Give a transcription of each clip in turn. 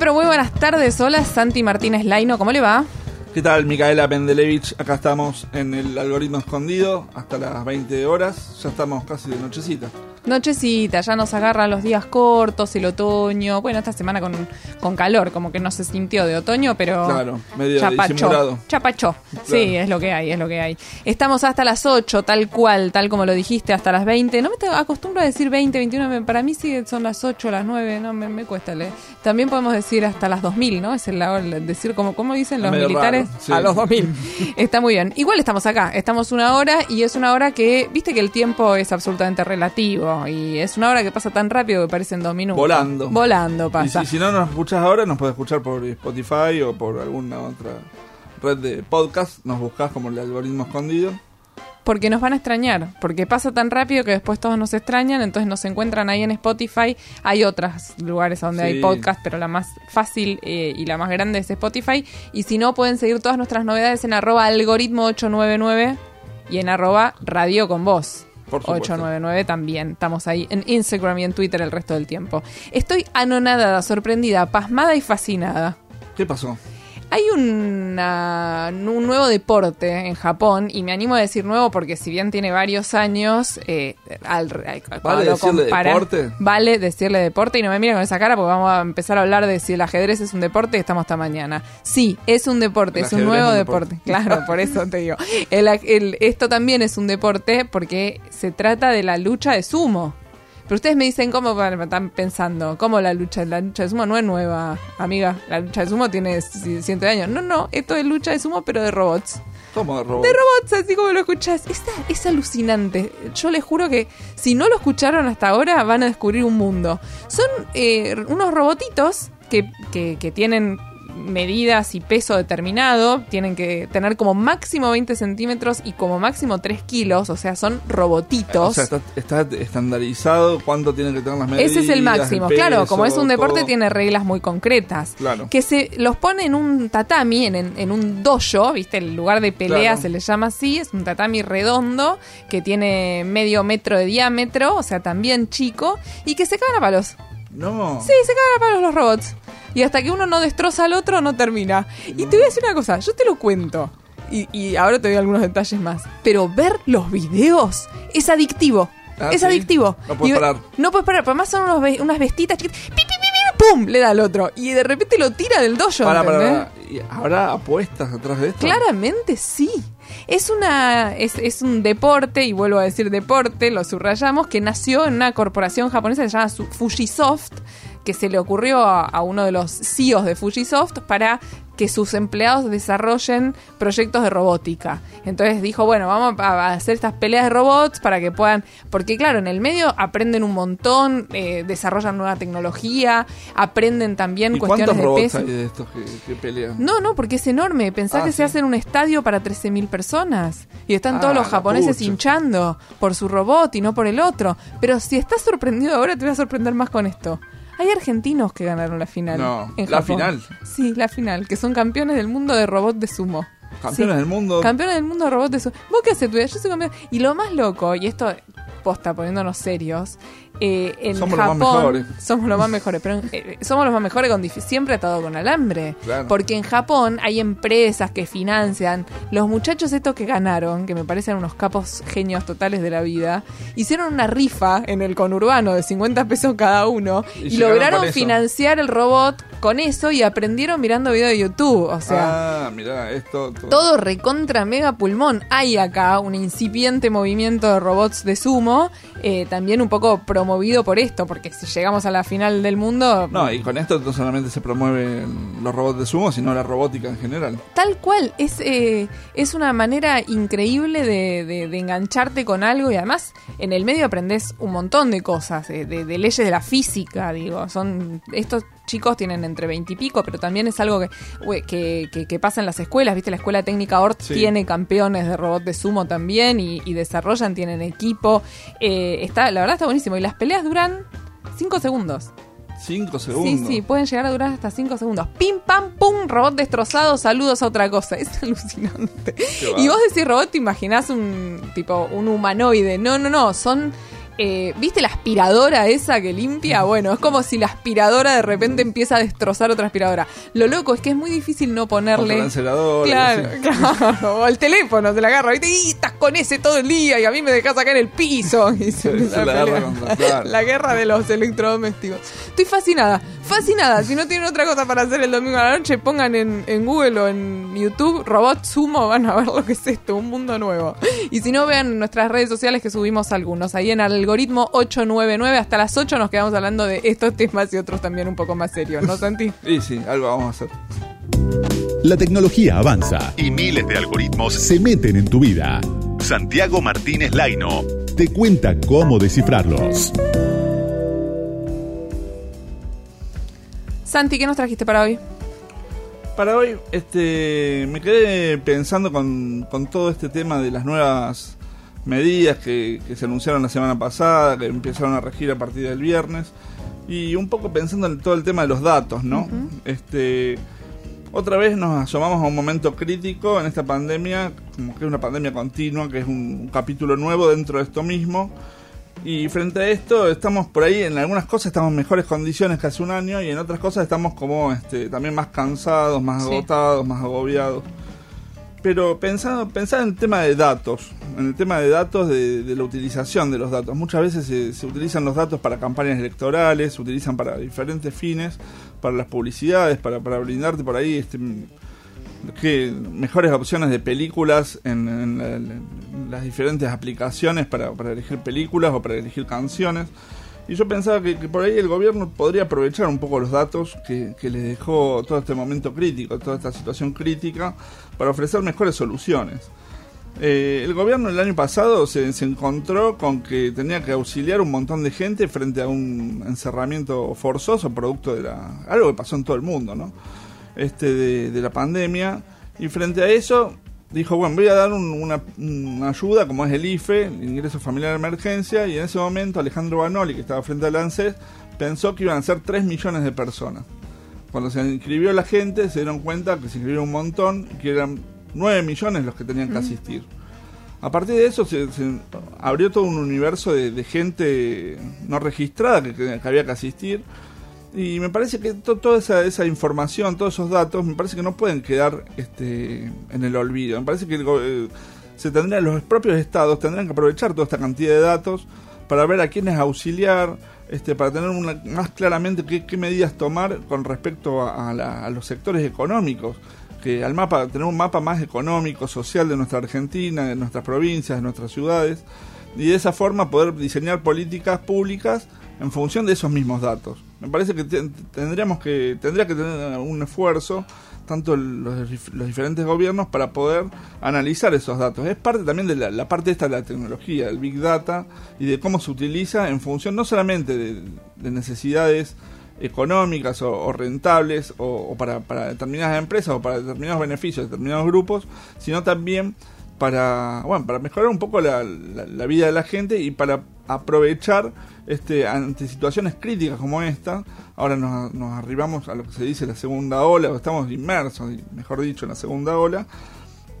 Pero muy buenas tardes. Hola, Santi Martínez Laino, ¿cómo le va? ¿Qué tal, Micaela Pendelevich? Acá estamos en el algoritmo escondido hasta las 20 horas. Ya estamos casi de nochecita. Nochecita, ya nos agarran los días cortos, el otoño. Bueno, esta semana con, con calor, como que no se sintió de otoño, pero. Claro, medio chapachó. Chapachó. Sí, es lo que hay, es lo que hay. Estamos hasta las 8, tal cual, tal como lo dijiste, hasta las 20. No me te- acostumbro a decir 20, 21. me- Para mí sí son las 8, las 9, no me, me cuesta leer. También podemos decir hasta las 2000, ¿no? Es el, de decir, como, ¿cómo dicen los militares? raro, sí. A los 2000. Está muy bien. Igual estamos acá, estamos una hora y es una hora que, viste que el tiempo es absolutamente relativo y es una hora que pasa tan rápido que parecen dos minutos. Volando. Volando Y pasa. si, si no nos escuchas ahora, nos puedes escuchar por Spotify o por alguna otra red de podcast. Nos buscas como el algoritmo escondido. Porque nos van a extrañar, porque pasa tan rápido que después todos nos extrañan, entonces nos encuentran ahí en Spotify. Hay otros lugares donde hay podcast, pero la más fácil eh, y la más grande es Spotify. Y si no, pueden seguir todas nuestras novedades en arroba algoritmo 899 y en arroba radio con voz. Por supuesto. 899 también. Estamos ahí en Instagram y en Twitter el resto del tiempo. Estoy anonadada, sorprendida, pasmada y fascinada. ¿Qué pasó? Hay una- un nuevo deporte en Japón y me animo a decir nuevo porque si bien tiene varios años, eh, al, al- lo decirle deporte? Vale decirle deporte y no me miren con esa cara porque vamos a empezar a hablar de si el ajedrez es un deporte y estamos hasta mañana. Sí, es un deporte, El es un nuevo es un deporte. deporte. Claro, por eso te digo. El- el- esto también es un deporte porque se trata de la lucha de sumo. Pero ustedes me dicen cómo van- están pensando, cómo la lucha, la lucha de sumo no es nueva, amiga. La lucha de sumo tiene cientos de años. No, no, esto es lucha de sumo pero de robots. ¿Cómo de robot? De robots, así como lo escuchás. Es, es alucinante. Yo les juro que si no lo escucharon hasta ahora van a descubrir un mundo. Son eh, unos robotitos que, que, que tienen medidas y peso determinado. Tienen que tener como máximo 20 centímetros y como máximo 3 kilos. O sea, son robotitos. O sea, está, está estandarizado cuánto tienen que tener las medidas. Ese es el máximo. el claro, como es un deporte, todo. tiene reglas muy concretas. Claro. Que se los pone en un tatami, en, en- en un dojo, ¿viste? El lugar de pelea Claro. se le llama así. Es un tatami redondo que tiene medio metro de diámetro, o sea, también chico, y que se cagan a palos. No. Sí, se cagan a palos los robots. Y hasta que uno no destroza al otro, no termina. Y te voy a decir una cosa, yo te lo cuento. Y, y ahora te doy algunos detalles más. Pero ver los videos es adictivo. Ah, es ¿sí? adictivo. No puedes Y- parar. No puedes parar. Pero además son unos unas bestitas chiquitas. ¡Pi, pi, pi, pi! ¡Pum! Le da al otro. Y de repente lo tira del dojo. Para, para, para. ¿Y ¿Habrá apuestas atrás de esto? Claramente sí. Es una es, es un deporte, y vuelvo a decir deporte, lo subrayamos, que nació en una corporación japonesa que se llama Fujisoft, que se le ocurrió a, a uno de los CEOs de Fujisoft para que sus empleados desarrollen proyectos de robótica. Entonces dijo, bueno, vamos a hacer estas peleas de robots para que puedan, porque claro, en el medio aprenden un montón, eh, desarrollan nueva tecnología, aprenden también ¿Y cuestiones de robots peso. hay de estos que, que pelean? No, no, porque es enorme. Pensá Ah, que sí. se hace en un estadio para 13.000 personas. Y están Ah, todos los la japoneses pucha. hinchando por su robot y no por el otro. Pero si estás sorprendido ahora, te voy a sorprender más con esto. Hay argentinos que ganaron la final. No, en ¿la Japón. final? Sí, la final, que son campeones del mundo de robot de sumo. Campeones Sí. del mundo. Campeones del mundo de robot de sumo. ¿Vos qué haces tu vida? Yo soy campeón. Y lo más loco, y esto posta poniéndonos serios, eh, en Somos los más Japón mejores. somos los más mejores, pero eh, somos los más mejores con siempre atado con alambre. Claro. Porque en Japón hay empresas que financian. Los muchachos estos que ganaron, que me parecen unos capos genios totales de la vida, hicieron una rifa en el conurbano de 50 pesos cada uno Y lograron financiar el robot con eso y aprendieron mirando video de YouTube. O sea, ah, mirá, esto. todo- todo recontra mega pulmón. Hay acá un incipiente movimiento de robots de sumo, eh, también un poco promovido promovido por esto, porque si llegamos a la final del mundo... No, y con esto no solamente se promueven los robots de sumo, sino la robótica en general. Tal cual, es, eh, es una manera increíble de, de- de engancharte con algo y además en el medio aprendes un montón de cosas, eh, de, de leyes de la física, digo, son estos chicos tienen entre 20 y pico, pero también es algo que, ue- que, que- que pasa en las escuelas, viste, la escuela técnica ORT Sí. tiene campeones de robot de sumo también y, y desarrollan, tienen equipo, eh, está, la verdad está buenísimo y las peleas duran 5 segundos. Cinco segundos. Sí, sí, pueden llegar a durar hasta 5 segundos. Pim, pam, pum, robot destrozado, saludos a otra cosa. Es alucinante. Y vos decís robot, te imaginás un tipo, un humanoide. No, no, no, son... eh, ¿Viste la aspiradora esa que limpia? Bueno, es como si la aspiradora de repente empieza a destrozar otra aspiradora. Lo loco es que es muy difícil no ponerle... Contralanceladores, Claro, claro. O el teléfono se la agarra, ¿viste? Y estás con ese todo el día y a mí me dejás acá en el piso. Y se la contra- claro. La guerra de los electrodomésticos. Estoy fascinada, fascinada. Si no tienen otra cosa para hacer el domingo a la noche, pongan en, en Google o en YouTube Robot Sumo, van a ver lo que es esto, un mundo nuevo. Y si no, vean nuestras redes sociales que subimos algunos. Ahí en algoritmo 899, hasta las 8 nos quedamos hablando de estos temas y otros también un poco más serios, ¿no, Santi? Y sí, algo vamos a hacer. La tecnología avanza. Y miles de algoritmos. Se meten en tu vida. Santiago Martínez Laino. Te cuenta cómo descifrarlos. Santi, ¿qué nos trajiste para hoy? Para hoy, este, me quedé pensando con, con todo este tema de las nuevas medidas que, que se anunciaron la semana pasada, que empezaron a regir a partir del viernes, y un poco pensando en todo el tema de los datos, ¿no? Este, otra vez nos asomamos a un momento crítico en esta pandemia, como que es una pandemia continua, que es un, un capítulo nuevo dentro de esto mismo. Y frente a esto, estamos por ahí, en algunas cosas estamos en mejores condiciones que hace un año y en otras cosas estamos como este, también más cansados, más Sí. agotados, más agobiados. Pero pensando, pensar en el tema de datos, en el tema de datos, de, de la utilización de los datos. Muchas veces se, se utilizan los datos para campañas electorales, se utilizan para diferentes fines, para las publicidades, para, para brindarte por ahí este, que mejores opciones de películas en, en la- en las diferentes aplicaciones para, para elegir películas o para elegir canciones. Y yo pensaba que, por ahí el gobierno podría aprovechar un poco los datos que, que les dejó todo este momento crítico, toda esta situación crítica, para ofrecer mejores soluciones. Eh, el gobierno el año pasado se, se encontró con que tenía que auxiliar un montón de gente frente a un encerramiento forzoso producto de la, algo que pasó en todo el mundo, ¿no? Este de la pandemia y frente a eso dijo, bueno, voy a dar un- una, una ayuda como es el IFE, el ingreso familiar de emergencia, y en ese momento Alejandro Banoli, que estaba frente al ANSES, pensó que iban a ser 3 millones de personas. Cuando se inscribió la gente, se dieron cuenta que se inscribió un montón, que eran 9 millones los que tenían que asistir. A partir de eso se, se abrió todo un universo de, de gente no registrada que, que había que asistir. Y me parece que to- toda esa, esa información, todos esos datos, me parece que no pueden quedar este, en el olvido. Me parece que el eh, se tendrían, los propios estados tendrían que aprovechar toda esta cantidad de datos para ver a quiénes auxiliar, este, para tener una- más claramente qué, medidas tomar con respecto a, a los sectores económicos. Que al mapa, tener un mapa más económico, social de nuestra Argentina, de nuestras provincias, de nuestras ciudades, y de esa forma poder diseñar políticas públicas en función de esos mismos datos. Me parece que te- tendríamos que tendría que tener un esfuerzo tanto el- los, dif- los diferentes gobiernos para poder analizar esos datos. Es parte también de la, parte esta de la tecnología, del big data y de cómo se utiliza en función no solamente de, de necesidades económicas o, o rentables o, para, para determinadas empresas o para determinados beneficios de determinados grupos, sino también para bueno para mejorar un poco la, la- vida de la gente y para aprovechar este ante situaciones críticas como esta ahora nos, nos arribamos a lo que se dice la segunda ola o estamos inmersos mejor dicho en la segunda ola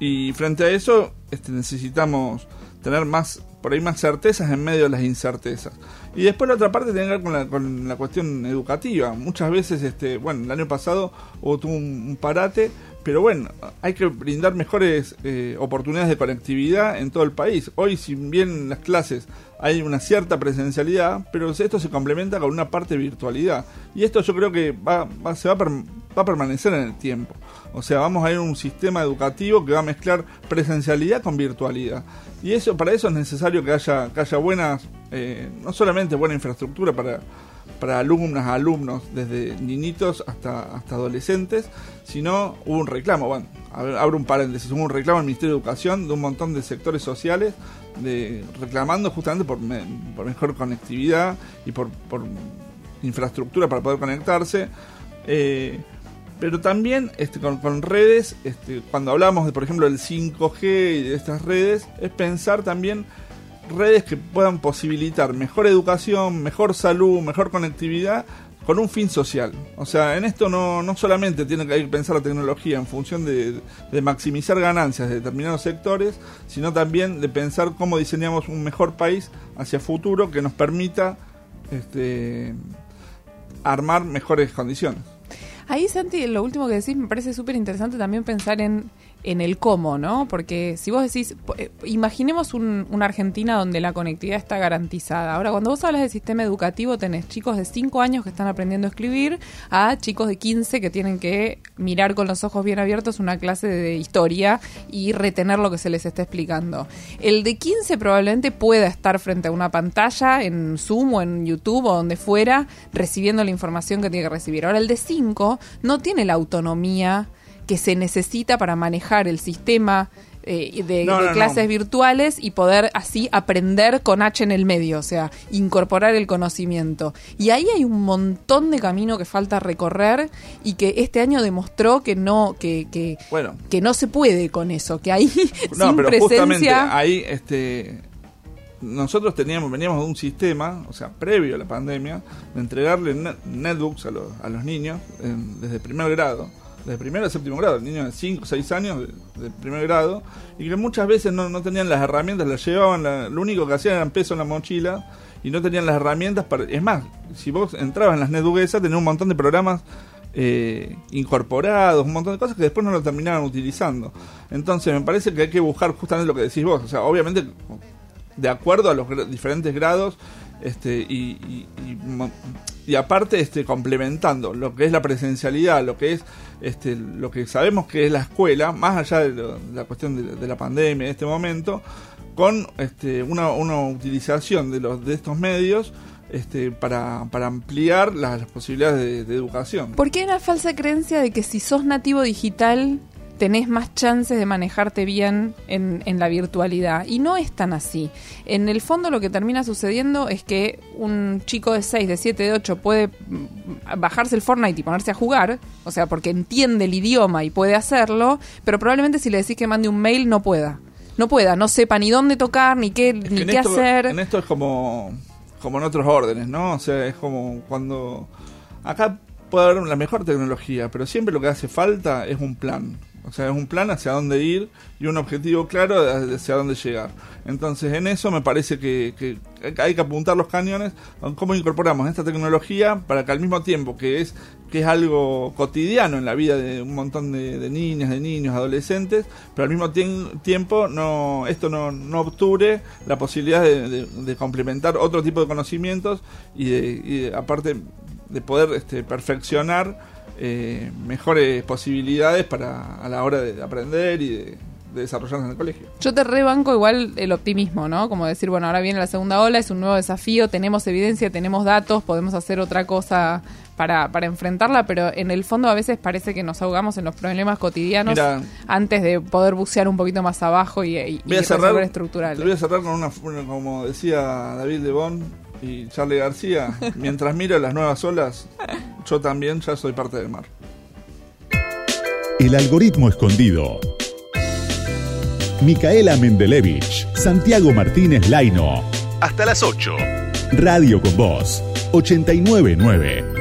y frente a eso este, necesitamos tener más por ahí más certezas en medio de las incertezas. Y después la otra parte tiene que ver con la, con la cuestión educativa. Muchas veces este bueno el año pasado hubo un, un parate pero bueno, hay que brindar mejores eh, oportunidades de conectividad en todo el país. Hoy, si bien en las clases hay una cierta presencialidad, pero esto se complementa con una parte de virtualidad. Y esto yo creo que va, se va a, per- va a permanecer en el tiempo. O sea, vamos a ir a un sistema educativo que va a mezclar presencialidad con virtualidad. Y eso para eso es necesario que haya, que haya buenas eh, no solamente buena infraestructura para, para alumnas, alumnos, desde niñitos hasta, hasta adolescentes, sino hubo un reclamo, bueno, abro un paréntesis, hubo un reclamo al Ministerio de Educación de un montón de sectores sociales reclamando justamente por, mejor conectividad y por, infraestructura para poder conectarse. Eh, pero también este, con, redes, este, cuando hablamos de, por ejemplo, del 5G y de estas redes, es pensar también redes que puedan posibilitar mejor educación, mejor salud, mejor conectividad con un fin social. O sea, en esto no, no solamente tiene que pensar la tecnología en función de, de, maximizar ganancias de determinados sectores, sino también de pensar cómo diseñamos un mejor país hacia futuro que nos permita este, armar mejores condiciones. Ahí, Santi, lo último que decís me parece súper interesante también pensar en en el cómo, ¿no? Porque si vos decís, eh, imaginemos una Argentina donde la conectividad está garantizada. Ahora, cuando vos hablas de sistema educativo, tenés chicos de 5 años que están aprendiendo a escribir a chicos de 15 que tienen que mirar con los ojos bien abiertos una clase de historia y retener lo que se les está explicando. El de 15 probablemente pueda estar frente a una pantalla en Zoom o en YouTube o donde fuera recibiendo la información que tiene que recibir. Ahora, el de 5 no tiene la autonomía que se necesita para manejar el sistema eh, de, clases virtuales y poder así aprender con H en el medio, o sea, incorporar el conocimiento. Y ahí hay un montón de camino que falta recorrer y que este año demostró que no que que, bueno. que no se puede con eso, que ahí no, sin pero presencia ahí este nosotros teníamos veníamos de un sistema, o sea, previo a la pandemia, de entregarle netbooks a los, a los niños desde primer grado de primero a séptimo grado, niños de 5 o 6 años de, primer grado, y que muchas veces no, no tenían las herramientas, las llevaban, lo único que hacían era peso en la mochila y no tenían las herramientas para... Es más, si vos entrabas en las netduguesas, tenían un montón de programas eh, incorporados, un montón de cosas que después no lo terminaban utilizando. Entonces me parece que hay que buscar justamente lo que decís vos, o sea, obviamente de acuerdo a los diferentes grados este, y, y, aparte este, complementando lo que es la presencialidad, lo que es este, lo que sabemos que es la escuela, más allá de, la cuestión de, la pandemia en este momento, con este, una, una utilización de, los, de estos medios este, para, para ampliar las, posibilidades de, de, educación. ¿Por qué una falsa creencia de que si sos nativo digital tenés más chances de manejarte bien en, en, la virtualidad. Y no es tan así. En el fondo lo que termina sucediendo es que un chico de 6, de 7, de 8 puede bajarse el Fortnite y ponerse a jugar, o sea, porque entiende el idioma y puede hacerlo, pero probablemente si le decís que mande un mail no pueda. No pueda, no sepa ni dónde tocar, ni qué, ni qué hacer. En esto es como, como en otros órdenes, ¿no? O sea, es como cuando... Acá puede haber la mejor tecnología, pero siempre lo que hace falta es un plan. O sea, es un plan hacia dónde ir y un objetivo claro hacia dónde llegar. Entonces, en eso me parece que, hay que apuntar los cañones cómo incorporamos esta tecnología para que al mismo tiempo que es que es algo cotidiano en la vida de un montón de, niñas, de niños, adolescentes, pero al mismo tiempo no esto no, no obture la posibilidad de, complementar otro tipo de conocimientos y, y aparte de poder este, perfeccionar eh, mejores posibilidades para a la hora de aprender y de, desarrollarse en el colegio. Yo te rebanco igual el optimismo, ¿no? Como decir, bueno, ahora viene la segunda ola, es un nuevo desafío, tenemos evidencia, tenemos datos, podemos hacer otra cosa para, para enfrentarla, pero en el fondo a veces parece que nos ahogamos en los problemas cotidianos antes de poder bucear un poquito más abajo y, y, voy a cerrar, estructurales. voy a cerrar con una, como decía David de y Charlie García, mientras miro las nuevas olas, yo también ya soy parte del mar. El algoritmo escondido. Micaela Mendelevich, Santiago Martínez Laino. Hasta las 8. Radio con Voz, 899.